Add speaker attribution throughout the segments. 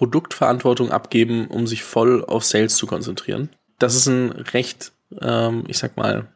Speaker 1: Produktverantwortung abgeben, um sich voll auf Sales zu konzentrieren. Das ist ein recht, ähm, ich sag mal,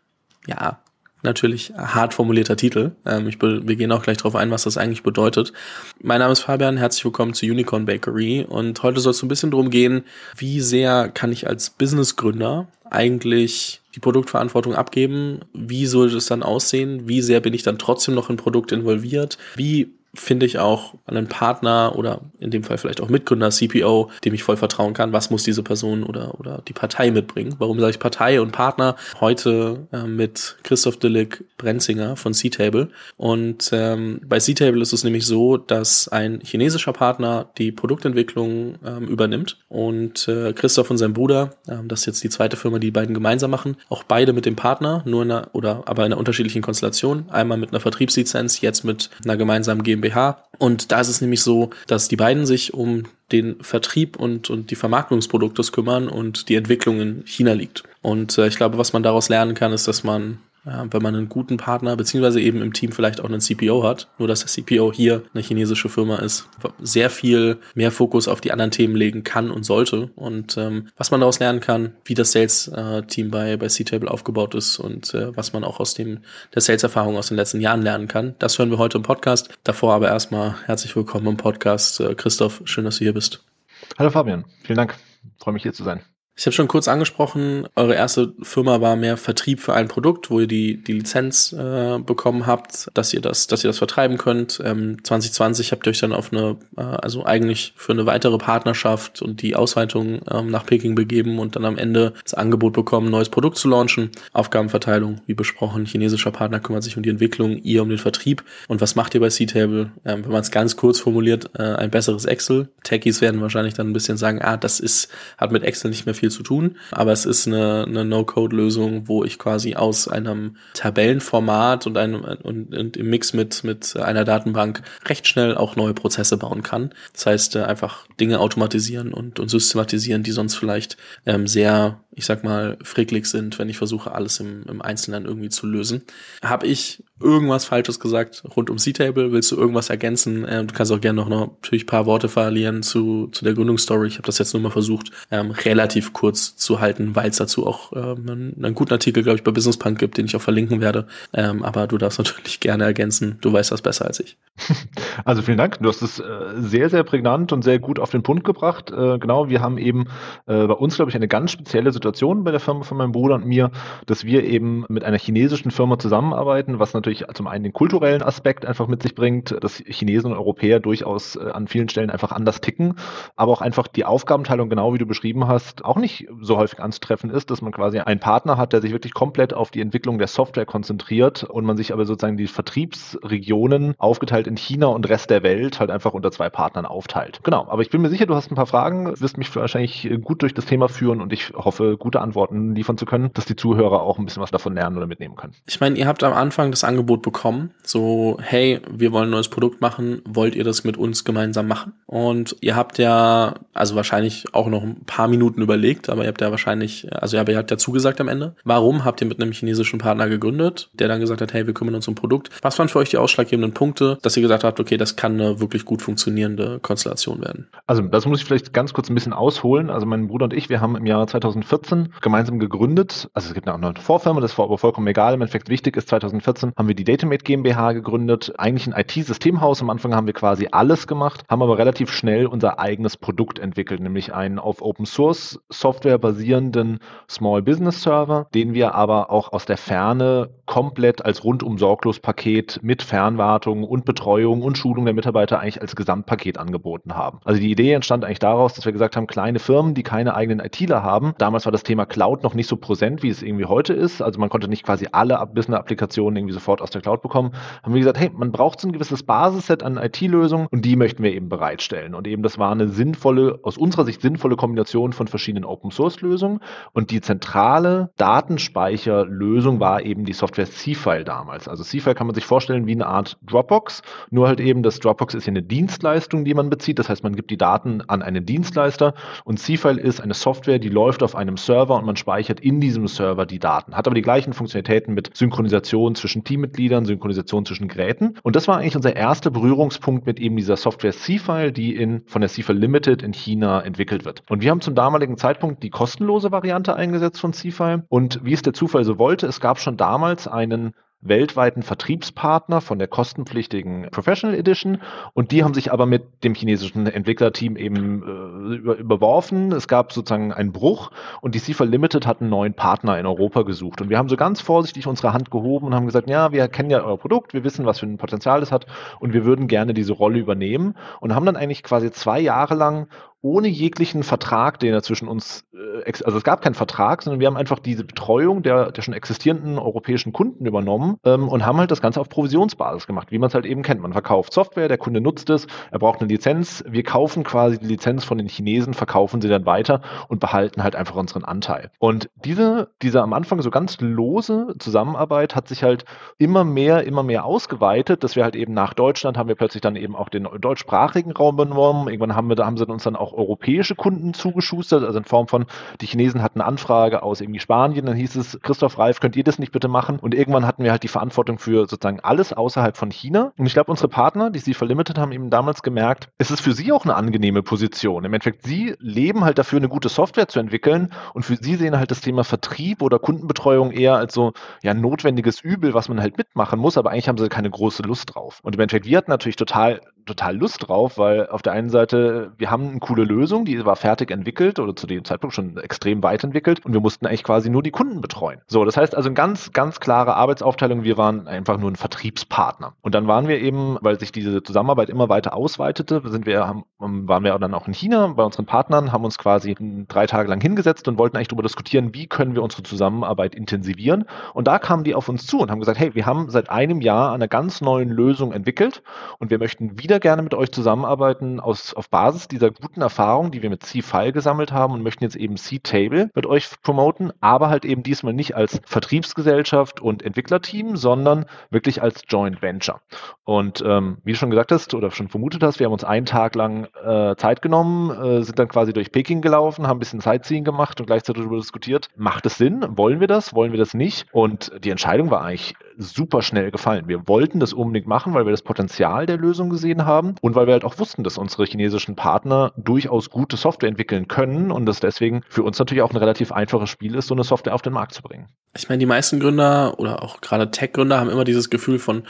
Speaker 1: ja, natürlich hart formulierter Titel. Ähm, ich wir gehen auch gleich darauf ein, was das eigentlich bedeutet. Mein Name ist Fabian, herzlich willkommen zu Unicorn Bakery und heute soll es ein bisschen darum gehen, wie sehr kann ich als Businessgründer eigentlich die Produktverantwortung abgeben? Wie soll das dann aussehen? Wie sehr bin ich dann trotzdem noch in Produkt involviert? Wie finde ich auch einen Partner oder in dem Fall vielleicht auch Mitgründer, CPO, dem ich voll vertrauen kann. Was muss diese Person oder, oder die Partei mitbringen? Warum sage ich Partei und Partner? Heute äh, mit Christoph Dillig Brenzinger von C-Table. Und ähm, bei C-Table ist es nämlich so, dass ein chinesischer Partner die Produktentwicklung ähm, übernimmt und äh, Christoph und sein Bruder, ähm, das ist jetzt die zweite Firma, die, die beiden gemeinsam machen, auch beide mit dem Partner, nur in einer, oder aber in einer unterschiedlichen Konstellation. Einmal mit einer Vertriebslizenz, jetzt mit einer gemeinsamen GmbH GmbH. Und da ist es nämlich so, dass die beiden sich um den Vertrieb und, und die Vermarktung des Produktes kümmern und die Entwicklung in China liegt. Und äh, ich glaube, was man daraus lernen kann, ist, dass man ja, wenn man einen guten Partner, beziehungsweise eben im Team vielleicht auch einen CPO hat, nur dass der CPO hier eine chinesische Firma ist, sehr viel mehr Fokus auf die anderen Themen legen kann und sollte. Und ähm, was man daraus lernen kann, wie das Sales-Team bei, bei C-Table aufgebaut ist und äh, was man auch aus dem der Sales-Erfahrung aus den letzten Jahren lernen kann. Das hören wir heute im Podcast. Davor aber erstmal herzlich willkommen im Podcast. Äh, Christoph, schön, dass du hier bist.
Speaker 2: Hallo Fabian, vielen Dank. freue mich hier zu sein.
Speaker 1: Ich habe schon kurz angesprochen, eure erste Firma war mehr Vertrieb für ein Produkt, wo ihr die, die Lizenz äh, bekommen habt, dass ihr das, dass ihr das vertreiben könnt. Ähm, 2020 habt ihr euch dann auf eine, äh, also eigentlich für eine weitere Partnerschaft und die Ausweitung ähm, nach Peking begeben und dann am Ende das Angebot bekommen, neues Produkt zu launchen. Aufgabenverteilung, wie besprochen, chinesischer Partner kümmert sich um die Entwicklung, ihr um den Vertrieb. Und was macht ihr bei C-Table? Ähm, wenn man es ganz kurz formuliert, äh, ein besseres Excel. Techies werden wahrscheinlich dann ein bisschen sagen, ah, das ist, hat mit Excel nicht mehr viel viel zu tun, aber es ist eine, eine No-Code-Lösung, wo ich quasi aus einem Tabellenformat und einem und, und, im Mix mit mit einer Datenbank recht schnell auch neue Prozesse bauen kann. Das heißt, äh, einfach Dinge automatisieren und, und systematisieren, die sonst vielleicht ähm, sehr ich sag mal, fricklig sind, wenn ich versuche, alles im, im Einzelnen irgendwie zu lösen. Habe ich irgendwas Falsches gesagt rund um C-Table? Willst du irgendwas ergänzen? Ähm, du kannst auch gerne noch, noch natürlich paar Worte verlieren zu, zu der Gründungsstory. Ich habe das jetzt nur mal versucht, ähm, relativ kurz zu halten, weil es dazu auch ähm, einen, einen, guten Artikel, glaube ich, bei Business Punk gibt, den ich auch verlinken werde. Ähm, aber du darfst natürlich gerne ergänzen. Du weißt das besser als ich.
Speaker 2: Also vielen Dank. Du hast es äh, sehr, sehr prägnant und sehr gut auf den Punkt gebracht. Äh, genau, wir haben eben äh, bei uns, glaube ich, eine ganz spezielle Situation bei der Firma von meinem Bruder und mir, dass wir eben mit einer chinesischen Firma zusammenarbeiten, was natürlich zum einen den kulturellen Aspekt einfach mit sich bringt, dass Chinesen und Europäer durchaus an vielen Stellen einfach anders ticken, aber auch einfach die Aufgabenteilung, genau wie du beschrieben hast, auch nicht so häufig anzutreffen ist, dass man quasi einen Partner hat, der sich wirklich komplett auf die Entwicklung der Software konzentriert und man sich aber sozusagen die Vertriebsregionen aufgeteilt in China und Rest der Welt halt einfach unter zwei Partnern aufteilt. Genau, aber ich bin mir sicher, du hast ein paar Fragen, wirst mich wahrscheinlich gut durch das Thema führen und ich hoffe, gute Antworten liefern zu können, dass die Zuhörer auch ein bisschen was davon lernen oder mitnehmen können.
Speaker 1: Ich meine, ihr habt am Anfang das Angebot bekommen, so, hey, wir wollen ein neues Produkt machen, wollt ihr das mit uns gemeinsam machen? Und ihr habt ja, also wahrscheinlich auch noch ein paar Minuten überlegt, aber ihr habt ja wahrscheinlich, also ihr habt ja zugesagt am Ende. Warum habt ihr mit einem chinesischen Partner gegründet, der dann gesagt hat, hey, wir kümmern uns um Produkt? Was waren für euch die ausschlaggebenden Punkte, dass dass ihr gesagt habt, okay, das kann eine wirklich gut funktionierende Konstellation werden?
Speaker 2: Also das muss ich vielleicht ganz kurz ein bisschen ausholen. Also mein Bruder und ich, wir haben im Jahr 2014 gemeinsam gegründet. Also es gibt auch noch eine Vorfirma, das war aber vollkommen egal. Im Endeffekt wichtig ist, 2014 haben wir die Datamate GmbH gegründet. Eigentlich ein IT-Systemhaus. Am Anfang haben wir quasi alles gemacht, haben aber relativ schnell unser eigenes Produkt entwickelt, nämlich einen auf Open Source Software basierenden Small Business Server, den wir aber auch aus der Ferne komplett als rundum sorglos Paket mit Fernwartung und Betreuung und Schulung der Mitarbeiter eigentlich als Gesamtpaket angeboten haben. Also die Idee entstand eigentlich daraus, dass wir gesagt haben, kleine Firmen, die keine eigenen ITler haben. Damals war das Thema Cloud noch nicht so präsent, wie es irgendwie heute ist. Also man konnte nicht quasi alle Business-Applikationen irgendwie sofort aus der Cloud bekommen. Haben wir gesagt, hey, man braucht so ein gewisses Basisset an IT-Lösungen und die möchten wir eben bereitstellen. Und eben das war eine sinnvolle, aus unserer Sicht sinnvolle Kombination von verschiedenen Open-Source-Lösungen. Und die zentrale Datenspeicherlösung war eben die Software C-File damals. Also C-File kann man sich vorstellen wie eine Art Dropbox, nur halt eben, das Dropbox ist ja eine Dienstleistung, die man bezieht. Das heißt, man gibt die Daten an einen Dienstleister und C-File ist eine Software, die läuft auf einem Server und man speichert in diesem Server die Daten. Hat aber die gleichen Funktionalitäten mit Synchronisation zwischen Teammitgliedern Synchronisation zwischen Geräten. Und das war eigentlich unser erster Berührungspunkt mit eben dieser Software C-File, die in, von der C-File Limited in China entwickelt wird. Und wir haben zum damaligen Zeitpunkt die kostenlose Variante eingesetzt von C-File. Und wie es der Zufall so wollte, es gab schon damals einen weltweiten Vertriebspartner von der kostenpflichtigen Professional Edition. Und die haben sich aber mit dem chinesischen Entwicklerteam eben äh, über, überworfen. Es gab sozusagen einen Bruch und die CIFA Limited hat einen neuen Partner in Europa gesucht. Und wir haben so ganz vorsichtig unsere Hand gehoben und haben gesagt, ja, wir kennen ja euer Produkt, wir wissen, was für ein Potenzial es hat und wir würden gerne diese Rolle übernehmen. Und haben dann eigentlich quasi zwei Jahre lang ohne jeglichen Vertrag, den er zwischen uns, äh, also es gab keinen Vertrag, sondern wir haben einfach diese Betreuung der, der schon existierenden europäischen Kunden übernommen ähm, und haben halt das Ganze auf Provisionsbasis gemacht, wie man es halt eben kennt. Man verkauft Software, der Kunde nutzt es, er braucht eine Lizenz, wir kaufen quasi die Lizenz von den Chinesen, verkaufen sie dann weiter und behalten halt einfach unseren Anteil. Und diese, diese am Anfang so ganz lose Zusammenarbeit hat sich halt immer mehr, immer mehr ausgeweitet, dass wir halt eben nach Deutschland haben wir plötzlich dann eben auch den deutschsprachigen Raum benommen. Irgendwann haben wir, haben sie uns dann auch europäische Kunden zugeschustert, also in Form von, die Chinesen hatten eine Anfrage aus irgendwie Spanien, dann hieß es, Christoph Reif, könnt ihr das nicht bitte machen? Und irgendwann hatten wir halt die Verantwortung für sozusagen alles außerhalb von China. Und ich glaube, unsere Partner, die sie verlimitet haben, eben damals gemerkt, es ist für sie auch eine angenehme Position. Im Endeffekt, sie leben halt dafür, eine gute Software zu entwickeln und für sie sehen halt das Thema Vertrieb oder Kundenbetreuung eher als so ja notwendiges Übel, was man halt mitmachen muss, aber eigentlich haben sie keine große Lust drauf. Und im Endeffekt, wir hatten natürlich total total Lust drauf, weil auf der einen Seite, wir haben eine coole Lösung, die war fertig entwickelt oder zu dem Zeitpunkt schon extrem weit entwickelt und wir mussten eigentlich quasi nur die Kunden betreuen. So, das heißt also eine ganz, ganz klare Arbeitsaufteilung. Wir waren einfach nur ein Vertriebspartner. Und dann waren wir eben, weil sich diese Zusammenarbeit immer weiter ausweitete, sind wir, haben, waren wir dann auch in China bei unseren Partnern, haben uns quasi drei Tage lang hingesetzt und wollten eigentlich darüber diskutieren, wie können wir unsere Zusammenarbeit intensivieren. Und da kamen die auf uns zu und haben gesagt, hey, wir haben seit einem Jahr eine ganz neue Lösung entwickelt und wir möchten wieder wieder gerne mit euch zusammenarbeiten aus, auf Basis dieser guten Erfahrung, die wir mit C-File gesammelt haben und möchten jetzt eben C-Table mit euch promoten, aber halt eben diesmal nicht als Vertriebsgesellschaft und Entwicklerteam, sondern wirklich als Joint Venture. Und ähm, wie du schon gesagt hast oder schon vermutet hast, wir haben uns einen Tag lang äh, Zeit genommen, äh, sind dann quasi durch Peking gelaufen, haben ein bisschen Sightseeing gemacht und gleichzeitig darüber diskutiert, macht es Sinn? Wollen wir das? Wollen wir das nicht? Und die Entscheidung war eigentlich super schnell gefallen. Wir wollten das unbedingt machen, weil wir das Potenzial der Lösung gesehen haben und weil wir halt auch wussten, dass unsere chinesischen Partner durchaus gute Software entwickeln können und das deswegen für uns natürlich auch ein relativ einfaches Spiel ist, so eine Software auf den Markt zu bringen.
Speaker 1: Ich meine, die meisten Gründer oder auch gerade Tech-Gründer haben immer dieses Gefühl von,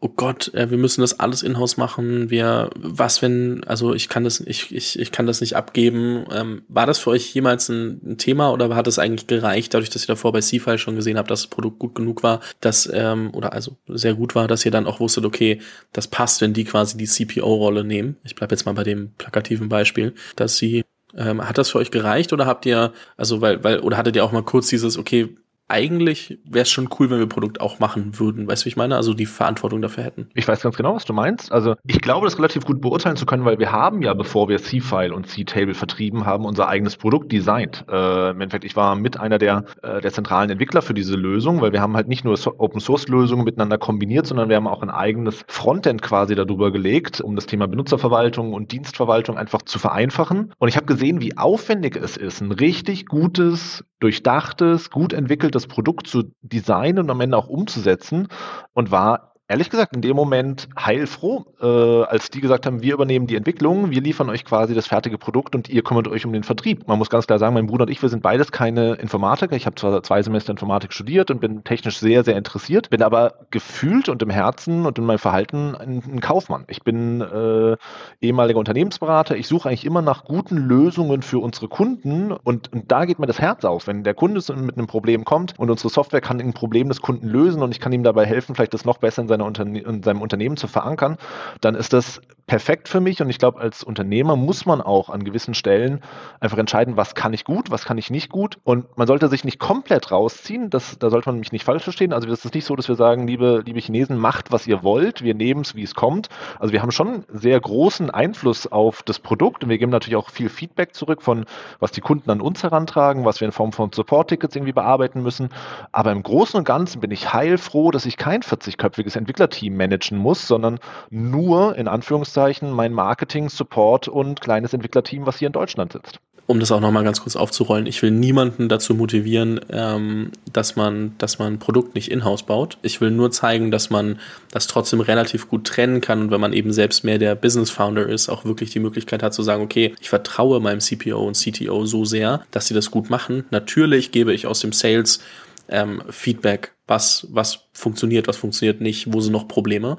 Speaker 1: oh Gott, äh, wir müssen das alles in-house machen. Wir, was wenn, also ich kann das, ich, ich, ich kann das nicht abgeben. Ähm, war das für euch jemals ein, ein, Thema oder hat es eigentlich gereicht, dadurch, dass ihr davor bei C-File schon gesehen habt, dass das Produkt gut genug war, dass, ähm, oder also sehr gut war, dass ihr dann auch wusstet, okay, das passt, wenn die quasi die CPO-Rolle nehmen. Ich bleibe jetzt mal bei dem plakativen Beispiel, dass sie ähm, hat das für euch gereicht oder habt ihr, also weil, weil, oder hattet ihr auch mal kurz dieses, okay, eigentlich wäre es schon cool, wenn wir Produkt auch machen würden. Weißt du, wie ich meine? Also die Verantwortung dafür hätten.
Speaker 2: Ich weiß ganz genau, was du meinst. Also ich glaube, das relativ gut beurteilen zu können, weil wir haben ja, bevor wir C-File und C-Table vertrieben haben, unser eigenes Produkt designt. Äh, Im Endeffekt, ich war mit einer der, äh, der zentralen Entwickler für diese Lösung, weil wir haben halt nicht nur so Open-Source-Lösungen miteinander kombiniert, sondern wir haben auch ein eigenes Frontend quasi darüber gelegt, um das Thema Benutzerverwaltung und Dienstverwaltung einfach zu vereinfachen. Und ich habe gesehen, wie aufwendig es ist, ein richtig gutes, durchdachtes, gut entwickeltes das Produkt zu designen und am Ende auch umzusetzen und war ehrlich gesagt in dem Moment heilfroh, äh, als die gesagt haben, wir übernehmen die Entwicklung, wir liefern euch quasi das fertige Produkt und ihr kümmert euch um den Vertrieb. Man muss ganz klar sagen, mein Bruder und ich, wir sind beides keine Informatiker. Ich habe zwar zwei Semester Informatik studiert und bin technisch sehr, sehr interessiert, bin aber gefühlt und im Herzen und in meinem Verhalten ein, ein Kaufmann. Ich bin äh, ehemaliger Unternehmensberater. Ich suche eigentlich immer nach guten Lösungen für unsere Kunden und, und da geht mir das Herz auf. Wenn der Kunde mit einem Problem kommt und unsere Software kann ein Problem des Kunden lösen und ich kann ihm dabei helfen, vielleicht das noch besser in seiner Unterne in seinem Unternehmen zu verankern, dann ist das perfekt für mich. Und ich glaube, als Unternehmer muss man auch an gewissen Stellen einfach entscheiden, was kann ich gut, was kann ich nicht gut. Und man sollte sich nicht komplett rausziehen. Das, da sollte man mich nicht falsch verstehen. Also es ist nicht so, dass wir sagen, liebe, liebe Chinesen, macht, was ihr wollt. Wir nehmen es, wie es kommt. Also wir haben schon sehr großen Einfluss auf das Produkt und wir geben natürlich auch viel Feedback zurück von, was die Kunden an uns herantragen, was wir in Form von Support-Tickets irgendwie bearbeiten müssen. Aber im Großen und Ganzen bin ich heilfroh, dass ich kein 40-köpfiges Entwicklerteam managen muss, sondern nur in Anführungszeichen mein Marketing, Support und kleines Entwicklerteam, was hier in Deutschland sitzt.
Speaker 1: um das auch nochmal ganz kurz aufzurollen, ich will niemanden dazu motivieren, ähm, dass man, dass man ein Produkt nicht in-house baut. Ich will nur zeigen, dass man das trotzdem relativ gut trennen kann und wenn man eben selbst mehr der Business Founder ist, auch wirklich die Möglichkeit hat zu sagen, okay, ich vertraue meinem CPO und CTO so sehr, dass sie das gut machen. Natürlich gebe ich aus dem Sales ähm, Feedback, was, was funktioniert, was funktioniert nicht, wo sind noch Probleme.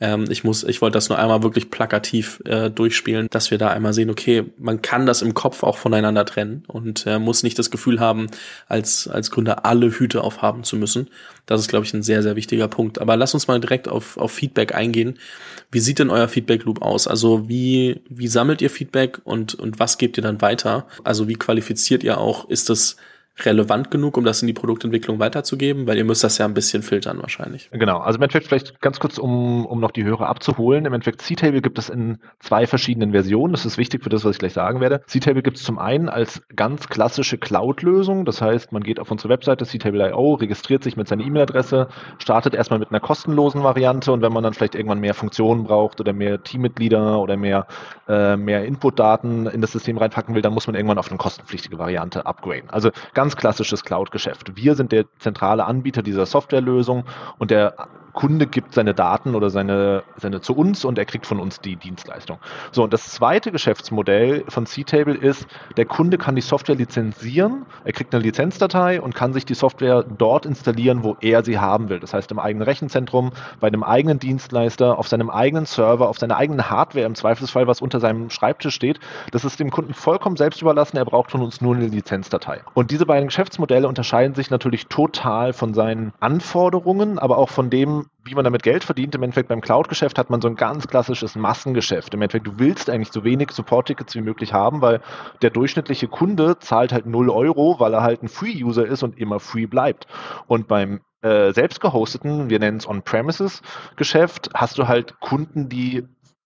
Speaker 1: Ähm, ich muss, ich wollte das nur einmal wirklich plakativ äh, durchspielen, dass wir da einmal sehen, okay, man kann das im Kopf auch voneinander trennen und äh, muss nicht das Gefühl haben, als, als Gründer alle Hüte aufhaben zu müssen. Das ist, glaube ich, ein sehr, sehr wichtiger Punkt. Aber lass uns mal direkt auf, auf Feedback eingehen. Wie sieht denn euer Feedback Loop aus? Also wie, wie sammelt ihr Feedback und, und was gebt ihr dann weiter? Also wie qualifiziert ihr auch? Ist das relevant genug, um das in die Produktentwicklung weiterzugeben? Weil ihr müsst das ja ein bisschen filtern wahrscheinlich.
Speaker 2: Genau, also im Endeffekt vielleicht ganz kurz, um, um noch die Hörer abzuholen. Im Endeffekt C-Table gibt es in zwei verschiedenen Versionen. Das ist wichtig für das, was ich gleich sagen werde. C-Table gibt es zum einen als ganz klassische Cloud-Lösung. Das heißt, man geht auf unsere Webseite C-Table.io, registriert sich mit seiner E-Mail-Adresse, startet erstmal mit einer kostenlosen Variante und wenn man dann vielleicht irgendwann mehr Funktionen braucht oder mehr Teammitglieder oder mehr, äh, mehr Input-Daten in das System reinpacken will, dann muss man irgendwann auf eine kostenpflichtige Variante upgraden. Also ganz ganz klassisches Cloud-Geschäft. Wir sind der zentrale Anbieter dieser Softwarelösung und der Kunde gibt seine Daten oder seine, seine zu uns und er kriegt von uns die Dienstleistung. So, und das zweite Geschäftsmodell von C-Table ist, der Kunde kann die Software lizenzieren, er kriegt eine Lizenzdatei und kann sich die Software dort installieren, wo er sie haben will. Das heißt im eigenen Rechenzentrum, bei einem eigenen Dienstleister, auf seinem eigenen Server, auf seiner eigenen Hardware, im Zweifelsfall, was unter seinem Schreibtisch steht. Das ist dem Kunden vollkommen selbst überlassen, er braucht von uns nur eine Lizenzdatei. Und diese beiden Geschäftsmodelle unterscheiden sich natürlich total von seinen Anforderungen, aber auch von dem, wie man damit Geld verdient. Im Endeffekt beim Cloud-Geschäft hat man so ein ganz klassisches Massengeschäft. Im Endeffekt, du willst eigentlich so wenig Support-Tickets wie möglich haben, weil der durchschnittliche Kunde zahlt halt 0 Euro, weil er halt ein Free-User ist und immer free bleibt. Und beim äh, selbst gehosteten, wir nennen es On-Premises-Geschäft, hast du halt Kunden, die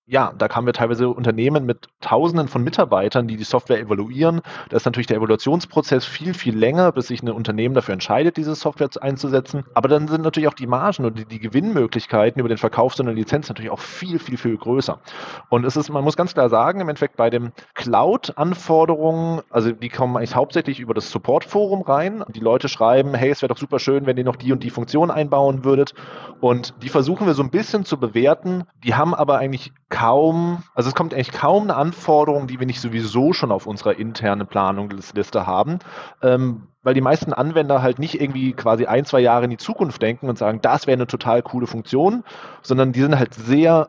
Speaker 2: ja, da haben wir teilweise Unternehmen mit Tausenden von Mitarbeitern, die die Software evaluieren. Da ist natürlich der Evaluationsprozess viel, viel länger, bis sich ein Unternehmen dafür entscheidet, diese Software einzusetzen. Aber dann sind natürlich auch die Margen und die, die Gewinnmöglichkeiten über den Verkauf so einer Lizenz natürlich auch viel, viel, viel größer. Und es ist, man muss ganz klar sagen, im Endeffekt bei den Cloud-Anforderungen, also die kommen eigentlich hauptsächlich über das Support-Forum rein. Die Leute schreiben, hey, es wäre doch super schön, wenn ihr noch die und die Funktion einbauen würdet. Und die versuchen wir so ein bisschen zu bewerten. Die haben aber eigentlich kaum, also es kommt eigentlich kaum eine Anforderung, die wir nicht sowieso schon auf unserer internen Planungsliste haben, ähm, weil die meisten Anwender halt nicht irgendwie quasi ein, zwei Jahre in die Zukunft denken und sagen, das wäre eine total coole Funktion, sondern die sind halt sehr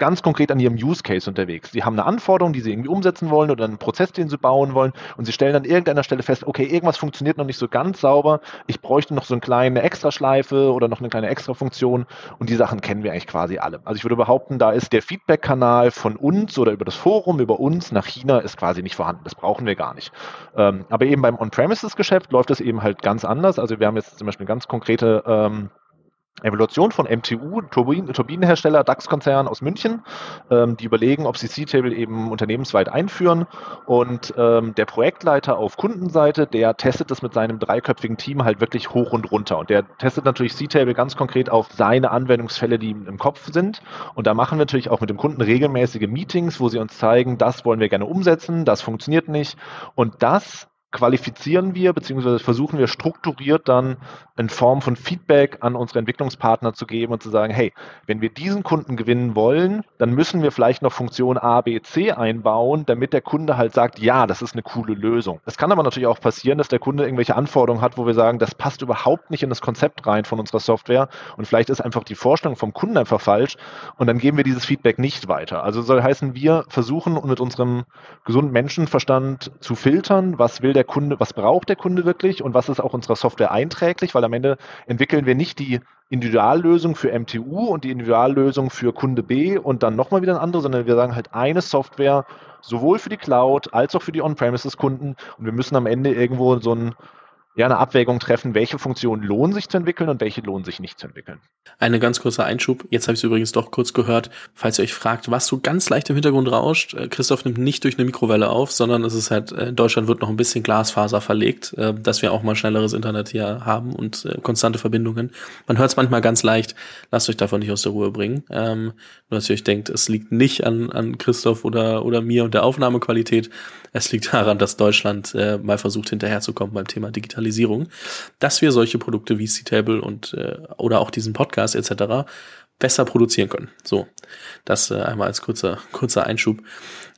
Speaker 2: ganz konkret an ihrem Use Case unterwegs. Sie haben eine Anforderung, die sie irgendwie umsetzen wollen oder einen Prozess, den sie bauen wollen und sie stellen an irgendeiner Stelle fest, okay, irgendwas funktioniert noch nicht so ganz sauber, ich bräuchte noch so eine kleine Extraschleife oder noch eine kleine Extrafunktion und die Sachen kennen wir eigentlich quasi alle. Also ich würde behaupten, da ist der Feedback-Kanal von uns oder über das Forum, über uns nach China ist quasi nicht vorhanden. Das brauchen wir gar nicht. Ähm, aber eben beim On-Premises-Geschäft läuft das eben halt ganz anders. Also wir haben jetzt zum Beispiel ganz konkrete ähm, Evaluation von MTU, Turbin Turbinenhersteller, DAX-Konzern aus München. Ähm, die überlegen, ob sie C-Table eben unternehmensweit einführen. Und ähm, der Projektleiter auf Kundenseite, der testet das mit seinem dreiköpfigen Team halt wirklich hoch und runter. Und der testet natürlich C-Table ganz konkret auf seine Anwendungsfälle, die im Kopf sind. Und da machen wir natürlich auch mit dem Kunden regelmäßige Meetings, wo sie uns zeigen, das wollen wir gerne umsetzen, das funktioniert nicht. Und das qualifizieren wir beziehungsweise versuchen wir strukturiert dann in Form von Feedback an unsere Entwicklungspartner zu geben und zu sagen, hey, wenn wir diesen Kunden gewinnen wollen, dann müssen wir vielleicht noch Funktion A, B, C einbauen, damit der Kunde halt sagt, ja, das ist eine coole Lösung. Es kann aber natürlich auch passieren, dass der Kunde irgendwelche Anforderungen hat, wo wir sagen, das passt überhaupt nicht in das Konzept rein von unserer Software und vielleicht ist einfach die Vorstellung vom Kunden einfach falsch und dann geben wir dieses Feedback nicht weiter. Also soll heißen, wir versuchen mit unserem gesunden Menschenverstand zu filtern, was will der der Kunde, was braucht der Kunde wirklich und was ist auch unserer Software einträglich, weil am Ende entwickeln wir nicht die Individuallösung für MTU und die Individuallösung für Kunde B und dann nochmal wieder eine andere, sondern wir sagen halt eine Software sowohl für die Cloud als auch für die On-Premises-Kunden und wir müssen am Ende irgendwo so ein ja, eine Abwägung treffen, welche Funktionen lohnen sich zu entwickeln und welche lohnen sich nicht zu entwickeln.
Speaker 1: Eine ganz kurze Einschub. Jetzt habe ich es übrigens doch kurz gehört. Falls ihr euch fragt, was so ganz leicht im Hintergrund rauscht, äh, Christoph nimmt nicht durch eine Mikrowelle auf, sondern es ist halt, äh, in Deutschland wird noch ein bisschen Glasfaser verlegt, äh, dass wir auch mal schnelleres Internet hier haben und konstante Verbindungen. Man hört es manchmal ganz leicht. Lasst euch davon nicht aus der Ruhe bringen. Ähm, nur dass ihr euch denkt, es liegt nicht an, an Christoph oder, oder mir und der Aufnahmequalität. Es liegt daran, dass Deutschland mal versucht hinterherzukommen beim Thema Digitalisierung, dass wir solche Produkte wie C-Table und äh, oder auch diesen Podcast etc. besser produzieren können. So, das äh, einmal als kurzer kurzer Einschub.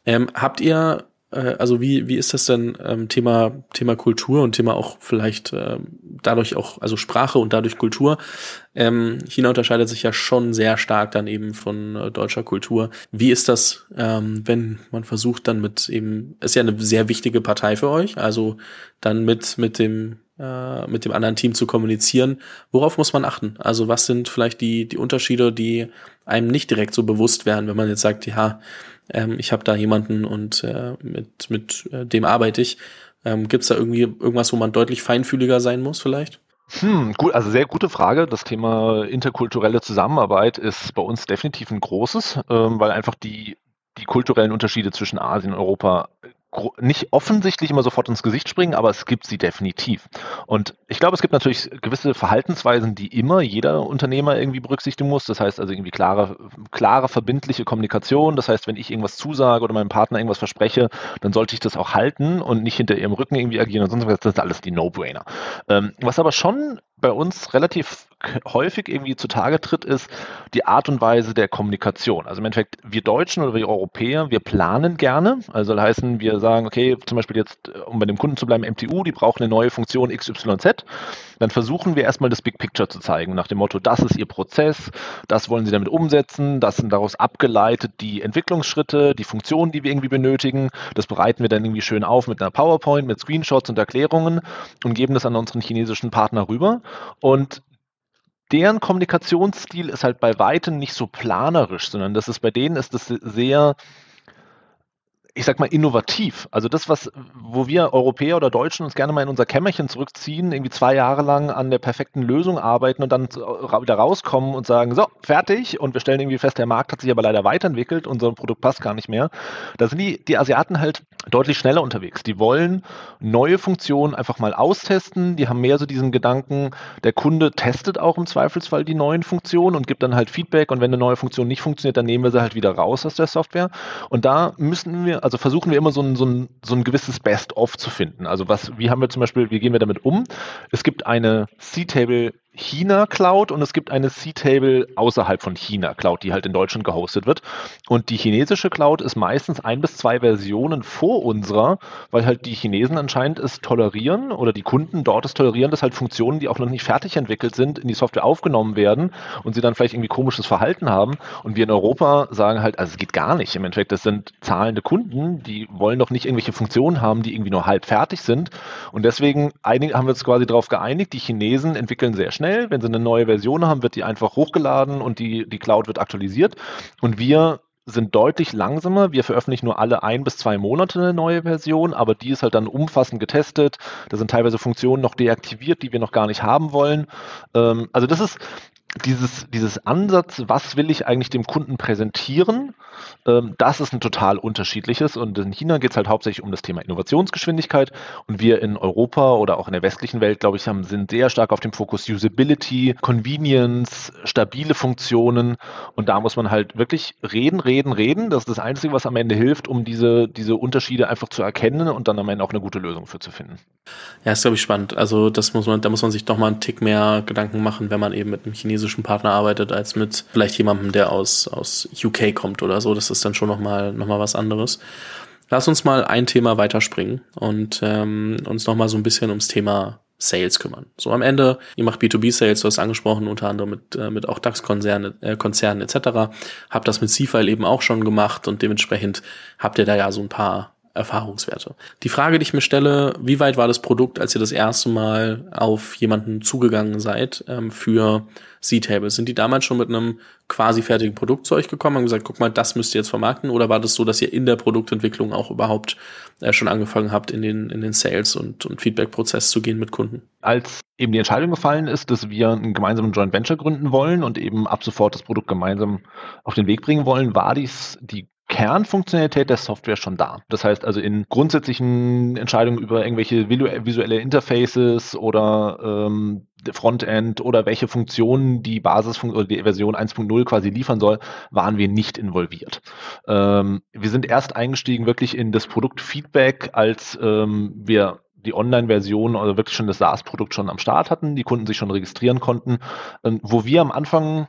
Speaker 1: Ähm, habt ihr äh, also wie, wie ist das denn ähm, Thema, Thema Kultur und Thema auch vielleicht ähm, dadurch auch, also Sprache und dadurch Kultur? Ähm, China unterscheidet sich ja schon sehr stark dann eben von äh, deutscher Kultur. Wie ist das, ähm, wenn man versucht dann mit eben, ist ja eine sehr wichtige Partei für euch, also dann mit, mit dem äh, mit dem anderen Team zu kommunizieren. Worauf muss man achten? Also was sind vielleicht die, die Unterschiede, die einem nicht direkt so bewusst werden, wenn man jetzt sagt, ja, ähm, ich habe da jemanden und äh, mit, mit äh, dem arbeite ich. Ähm, Gibt es da irgendwie irgendwas, wo man deutlich feinfühliger sein muss vielleicht?
Speaker 2: Hm, gut, also sehr gute Frage. Das Thema interkulturelle Zusammenarbeit ist bei uns definitiv ein großes, ähm, weil einfach die, die kulturellen Unterschiede zwischen Asien und Europa nicht offensichtlich immer sofort ins Gesicht springen, aber es gibt sie definitiv. Und ich glaube, es gibt natürlich gewisse Verhaltensweisen, die immer jeder Unternehmer irgendwie berücksichtigen muss. Das heißt also irgendwie klare, klare, verbindliche Kommunikation. Das heißt, wenn ich irgendwas zusage oder meinem Partner irgendwas verspreche, dann sollte ich das auch halten und nicht hinter ihrem Rücken irgendwie agieren und sonst. Das ist alles die No-Brainer. Ähm, was aber schon bei uns relativ häufig irgendwie zutage tritt, ist die Art und Weise der Kommunikation. Also im Endeffekt, wir Deutschen oder wir Europäer, wir planen gerne. Also das heißen, wir sagen, okay, zum Beispiel jetzt, um bei dem Kunden zu bleiben, MTU, die brauchen eine neue Funktion XYZ. Dann versuchen wir erstmal das Big Picture zu zeigen, nach dem Motto, das ist ihr Prozess, das wollen sie damit umsetzen, das sind daraus abgeleitet die Entwicklungsschritte, die Funktionen, die wir irgendwie benötigen. Das bereiten wir dann irgendwie schön auf mit einer PowerPoint, mit Screenshots und Erklärungen und geben das an unseren chinesischen Partner rüber. Und deren Kommunikationsstil ist halt bei weitem nicht so planerisch, sondern das ist bei denen ist es sehr ich sag mal, innovativ. Also das, was, wo wir Europäer oder Deutschen uns gerne mal in unser Kämmerchen zurückziehen, irgendwie zwei Jahre lang an der perfekten Lösung arbeiten und dann wieder rauskommen und sagen, so, fertig. Und wir stellen irgendwie fest, der Markt hat sich aber leider weiterentwickelt, unser Produkt passt gar nicht mehr. Da sind die, die Asiaten halt deutlich schneller unterwegs. Die wollen neue Funktionen einfach mal austesten. Die haben mehr so diesen Gedanken, der Kunde testet auch im Zweifelsfall die neuen Funktionen und gibt dann halt Feedback. Und wenn eine neue Funktion nicht funktioniert, dann nehmen wir sie halt wieder raus aus der Software. Und da müssen wir, also versuchen wir immer so ein, so ein, so ein gewisses Best-of zu finden. Also was, wie haben wir zum Beispiel, wie gehen wir damit um? Es gibt eine C-Table China Cloud und es gibt eine C-Table außerhalb von China Cloud, die halt in Deutschland gehostet wird. Und die chinesische Cloud ist meistens ein bis zwei Versionen vor unserer, weil halt die Chinesen anscheinend es tolerieren oder die Kunden dort es tolerieren, dass halt Funktionen, die auch noch nicht fertig entwickelt sind, in die Software aufgenommen werden und sie dann vielleicht irgendwie komisches Verhalten haben. Und wir in Europa sagen halt, also es geht gar nicht. Im Endeffekt, das sind zahlende Kunden, die wollen doch nicht irgendwelche Funktionen haben, die irgendwie nur halb fertig sind. Und deswegen haben wir uns quasi darauf geeinigt, die Chinesen entwickeln sehr schnell schnell. Wenn sie eine neue Version haben, wird die einfach hochgeladen und die, die Cloud wird aktualisiert. Und wir sind deutlich langsamer. Wir veröffentlichen nur alle ein bis zwei Monate eine neue Version, aber die ist halt dann umfassend getestet. Da sind teilweise Funktionen noch deaktiviert, die wir noch gar nicht haben wollen. Ähm, also das ist dieses, dieses Ansatz, was will ich eigentlich dem Kunden präsentieren, ähm, das ist ein total unterschiedliches. Und in China geht es halt hauptsächlich um das Thema Innovationsgeschwindigkeit. Und wir in Europa oder auch in der westlichen Welt, glaube ich, haben, sind sehr stark auf dem Fokus Usability, Convenience, stabile Funktionen. Und da muss man halt wirklich reden, reden, reden. Das ist das Einzige, was am Ende hilft, um diese, diese Unterschiede einfach zu erkennen und dann am Ende auch eine gute Lösung für zu finden.
Speaker 1: Ja, ist, glaube ich, spannend. Also das muss man, da muss man sich doch mal einen Tick mehr Gedanken machen, wenn man eben mit einem chinesischen Partner arbeitet, als mit vielleicht jemandem, der aus, aus UK kommt oder so. Das ist dann schon nochmal noch mal was anderes. Lass uns mal ein Thema weiterspringen und ähm, uns nochmal so ein bisschen ums Thema Sales kümmern. So am Ende, ihr macht B2B-Sales, du hast angesprochen, unter anderem mit, äh, mit auch DAX-Konzernen äh, Konzernen etc. Habt das mit C-File eben auch schon gemacht und dementsprechend habt ihr da ja so ein paar Erfahrungswerte. Die Frage, die ich mir stelle, wie weit war das Produkt, als ihr das erste Mal auf jemanden zugegangen seid ähm, für C-Table? Sind die damals schon mit einem quasi fertigen Produkt zu euch gekommen und gesagt, guck mal, das müsst ihr jetzt vermarkten? Oder war das so, dass ihr in der Produktentwicklung auch überhaupt äh, schon angefangen habt, in den, in den Sales- und, und Feedback-Prozess zu gehen mit Kunden?
Speaker 2: Als eben die Entscheidung gefallen ist, dass wir einen gemeinsamen Joint Venture gründen wollen und eben ab sofort das Produkt gemeinsam auf den Weg bringen wollen, war dies die Kernfunktionalität der Software schon da. Das heißt also in grundsätzlichen Entscheidungen über irgendwelche visuelle Interfaces oder ähm, Frontend oder welche Funktionen die Basis oder die Version 1.0 quasi liefern soll, waren wir nicht involviert. Ähm, wir sind erst eingestiegen wirklich in das Produktfeedback, als ähm, wir die Online-Version oder wirklich schon das SaaS-Produkt schon am Start hatten, die Kunden sich schon registrieren konnten, ähm, wo wir am Anfang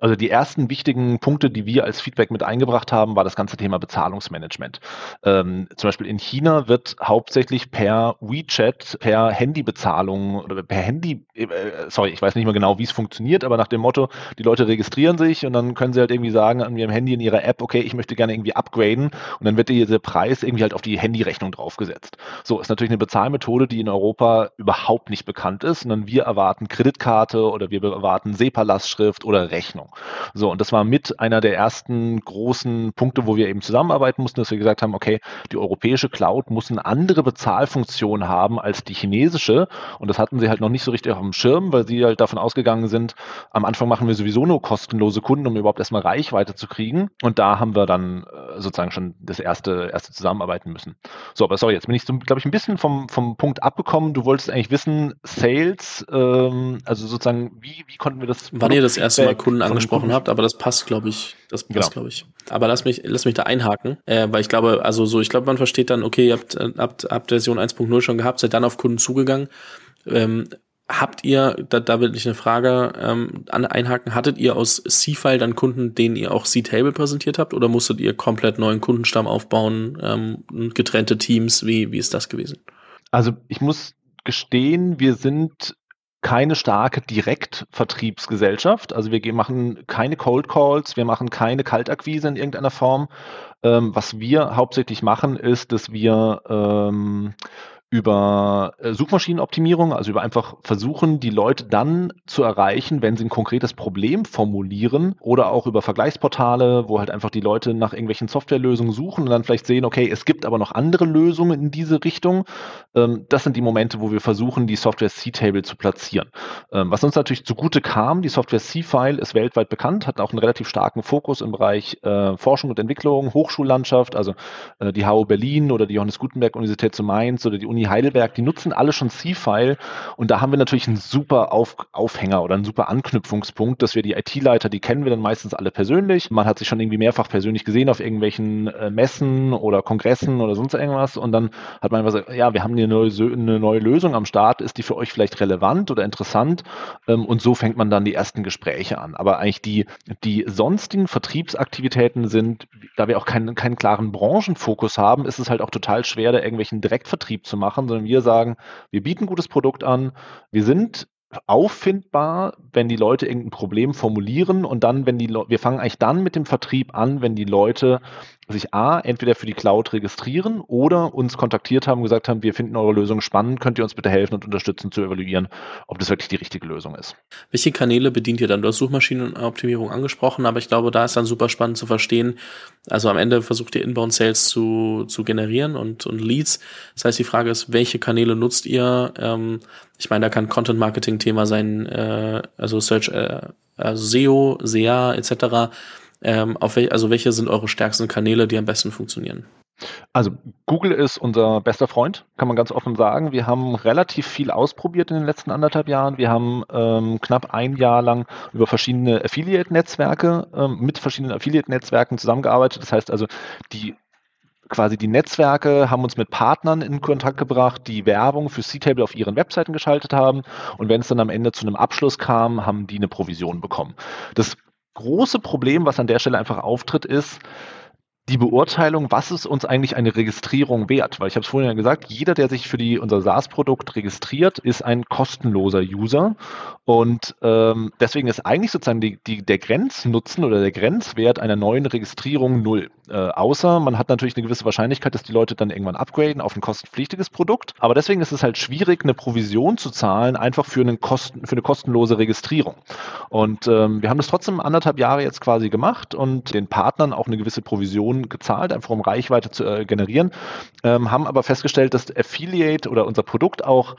Speaker 2: also die ersten wichtigen Punkte, die wir als Feedback mit eingebracht haben, war das ganze Thema Bezahlungsmanagement. Ähm, zum Beispiel in China wird hauptsächlich per WeChat, per Handybezahlung oder per Handy, äh, sorry, ich weiß nicht mehr genau, wie es funktioniert, aber nach dem Motto, die Leute registrieren sich und dann können sie halt irgendwie sagen an ihrem Handy in ihrer App, okay, ich möchte gerne irgendwie upgraden und dann wird dieser Preis irgendwie halt auf die Handyrechnung draufgesetzt. So, ist natürlich eine Bezahlmethode, die in Europa überhaupt nicht bekannt ist, sondern wir erwarten Kreditkarte oder wir erwarten SEPA-Lastschrift oder Rechnung. Ordnung. So, und das war mit einer der ersten großen Punkte, wo wir eben zusammenarbeiten mussten, dass wir gesagt haben, okay, die europäische Cloud muss eine andere Bezahlfunktion haben als die chinesische. Und das hatten sie halt noch nicht so richtig auf dem Schirm, weil sie halt davon ausgegangen sind, am Anfang machen wir sowieso nur kostenlose Kunden, um überhaupt erstmal Reichweite zu kriegen. Und da haben wir dann äh, sozusagen schon das erste, erste zusammenarbeiten müssen. So, aber sorry, jetzt bin ich so, glaube ich, ein bisschen vom, vom Punkt abgekommen. Du wolltest eigentlich wissen, Sales, ähm, also sozusagen, wie, wie konnten wir das?
Speaker 1: Wann ihr das erste Mal Kunden angesprochen habt, aber das passt, glaube ich. Das passt, genau. glaube ich. Aber lass mich, lass mich da einhaken, äh, weil ich glaube, also so, ich glaube, man versteht dann, okay, ihr habt, äh, habt, habt Version 1.0 schon gehabt, seid dann auf Kunden zugegangen. Ähm, habt ihr, da, da will ich eine Frage ähm, einhaken, hattet ihr aus C-File dann Kunden, denen ihr auch C-Table präsentiert habt oder musstet ihr komplett neuen Kundenstamm aufbauen, ähm, getrennte Teams, wie, wie ist das gewesen?
Speaker 2: Also ich muss gestehen, wir sind keine starke Direktvertriebsgesellschaft. Also wir machen keine Cold Calls, wir machen keine Kaltakquise in irgendeiner Form. Ähm, was wir hauptsächlich machen, ist, dass wir ähm, über äh, Suchmaschinenoptimierung, also über einfach versuchen, die Leute dann zu erreichen, wenn sie ein konkretes Problem formulieren oder auch über Vergleichsportale, wo halt einfach die Leute nach irgendwelchen Softwarelösungen suchen und dann vielleicht sehen, okay, es gibt aber noch andere Lösungen in diese Richtung. Ähm, das sind die Momente, wo wir versuchen, die Software C-Table zu platzieren. Ähm, was uns natürlich zugute kam, die Software C-File ist weltweit bekannt, hat auch einen relativ starken Fokus im Bereich äh, Forschung und Entwicklung, Hochschullandschaft, also äh, die HU Berlin oder die Johannes Gutenberg Universität zu Mainz oder die Uni Heidelberg, die nutzen alle schon C-File und da haben wir natürlich einen super Auf Aufhänger oder einen super Anknüpfungspunkt, dass wir die IT-Leiter, die kennen wir dann meistens alle persönlich. Man hat sich schon irgendwie mehrfach persönlich gesehen auf irgendwelchen äh, Messen oder Kongressen oder sonst irgendwas und dann hat man einfach gesagt, ja, wir haben hier eine neue, eine neue Lösung am Start, ist die für euch vielleicht relevant oder interessant? Ähm, und so fängt man dann die ersten Gespräche an. Aber eigentlich die, die sonstigen Vertriebsaktivitäten sind, da wir auch keinen, keinen klaren Branchenfokus haben, ist es halt auch total schwer, da irgendwelchen Direktvertrieb zu machen machen, sondern wir sagen, wir bieten ein gutes Produkt an, wir sind auffindbar, wenn die Leute irgendein Problem formulieren und dann, wenn die Le wir fangen eigentlich dann mit dem Vertrieb an, wenn die Leute sich A, entweder für die Cloud registrieren oder uns kontaktiert haben gesagt haben, wir finden eure Lösung spannend, könnt ihr uns bitte helfen und unterstützen zu evaluieren, ob das wirklich die richtige Lösung ist.
Speaker 1: Welche Kanäle bedient ihr dann? Du hast Suchmaschinenoptimierung angesprochen, aber ich glaube, da ist dann super spannend zu verstehen. Also am Ende versucht ihr Inbound Sales zu, zu generieren und, und Leads. Das heißt, die Frage ist, welche Kanäle nutzt ihr? Ähm, ich meine, da kann Content Marketing Thema sein, äh, also Search, äh, also SEO, SEA etc. Ähm, auf wel also welche sind eure stärksten Kanäle, die am besten funktionieren?
Speaker 2: Also Google ist unser bester Freund, kann man ganz offen sagen. Wir haben relativ viel ausprobiert in den letzten anderthalb Jahren. Wir haben ähm, knapp ein Jahr lang über verschiedene Affiliate-Netzwerke, ähm, mit verschiedenen Affiliate-Netzwerken zusammengearbeitet. Das heißt also, die quasi die Netzwerke haben uns mit Partnern in Kontakt gebracht, die Werbung für C-Table auf ihren Webseiten geschaltet haben. Und wenn es dann am Ende zu einem Abschluss kam, haben die eine Provision bekommen. Das große Problem, was an der Stelle einfach auftritt, ist, die Beurteilung, was ist uns eigentlich eine Registrierung wert? Weil ich habe es vorhin ja gesagt, jeder, der sich für die, unser SaaS-Produkt registriert, ist ein kostenloser User. Und ähm, deswegen ist eigentlich sozusagen die, die, der Grenznutzen oder der Grenzwert einer neuen Registrierung null. Äh, außer man hat natürlich eine gewisse Wahrscheinlichkeit, dass die Leute dann irgendwann upgraden auf ein kostenpflichtiges Produkt. Aber deswegen ist es halt schwierig, eine Provision zu zahlen, einfach für, einen Kosten, für eine kostenlose Registrierung. Und ähm, wir haben das trotzdem anderthalb Jahre jetzt quasi gemacht und den Partnern auch eine gewisse Provision Millionen gezahlt, einfach um Reichweite zu äh, generieren, ähm, haben aber festgestellt, dass Affiliate oder unser Produkt auch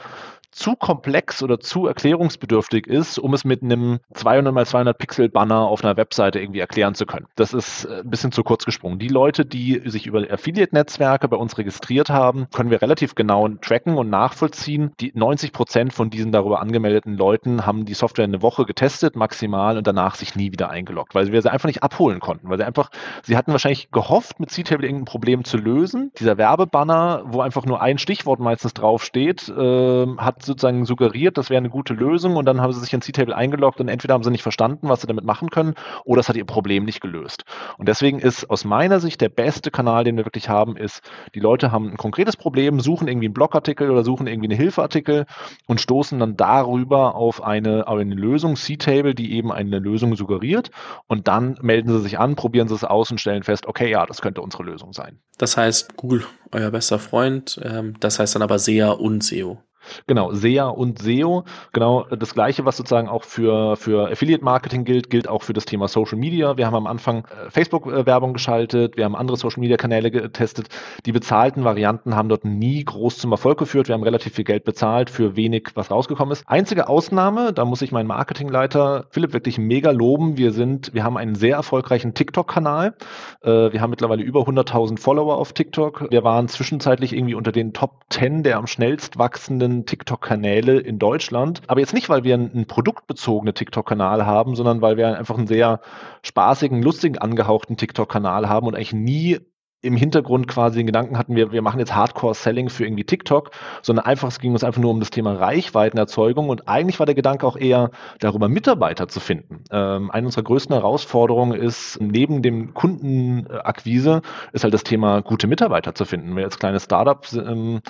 Speaker 2: zu komplex oder zu erklärungsbedürftig ist, um es mit einem 200 mal 200 Pixel Banner auf einer Webseite irgendwie erklären zu können. Das ist äh, ein bisschen zu kurz gesprungen. Die Leute, die sich über Affiliate-Netzwerke bei uns registriert haben, können wir relativ genau tracken und nachvollziehen. Die 90 Prozent von diesen darüber angemeldeten Leuten haben die Software eine Woche getestet, maximal, und danach sich nie wieder eingeloggt, weil wir sie einfach nicht abholen konnten, weil sie einfach, sie hatten wahrscheinlich gehofft, mit C-Table irgendein Problem zu lösen. Dieser Werbebanner, wo einfach nur ein Stichwort meistens draufsteht, äh, hat sozusagen suggeriert, das wäre eine gute Lösung und dann haben sie sich in C-Table eingeloggt und entweder haben sie nicht verstanden, was sie damit machen können oder es hat ihr Problem nicht gelöst. Und deswegen ist aus meiner Sicht der beste Kanal, den wir wirklich haben, ist, die Leute haben ein konkretes Problem, suchen irgendwie einen Blogartikel oder suchen irgendwie einen Hilfeartikel und stoßen dann darüber auf eine, auf eine Lösung, C-Table, die eben eine Lösung suggeriert und dann melden sie sich an, probieren sie es aus und stellen fest, okay, ja, das könnte unsere Lösung sein.
Speaker 1: Das heißt, Google, euer bester Freund, ähm, das heißt dann aber SEA und SEO.
Speaker 2: Genau, SEA und SEO. Genau das gleiche, was sozusagen auch für, für Affiliate Marketing gilt, gilt auch für das Thema Social Media. Wir haben am Anfang äh, Facebook-Werbung geschaltet, wir haben andere Social Media Kanäle getestet. Die bezahlten Varianten haben dort nie groß zum Erfolg geführt. Wir haben relativ viel Geld bezahlt für wenig, was rausgekommen ist. Einzige Ausnahme, da muss ich meinen Marketingleiter Philipp wirklich mega loben. Wir sind, wir haben einen sehr erfolgreichen TikTok-Kanal. Äh, wir haben mittlerweile über 100.000 Follower auf TikTok. Wir waren zwischenzeitlich irgendwie unter den Top 10 der am schnellst wachsenden TikTok-Kanäle in Deutschland. Aber jetzt nicht, weil wir einen, produktbezogenen TikTok-Kanal haben, sondern weil wir einfach einen sehr spaßigen, lustigen angehauchten TikTok-Kanal haben und eigentlich nie im Hintergrund quasi den Gedanken hatten, wir, wir machen jetzt Hardcore-Selling für irgendwie TikTok, sondern einfach, es ging uns einfach nur um das Thema Reichweitenerzeugung und eigentlich war der Gedanke auch eher darüber, Mitarbeiter zu finden. Ähm, eine unserer größten Herausforderungen ist, neben dem Kundenakquise, ist halt das Thema, gute Mitarbeiter zu finden. Wir als kleine Startups ähm,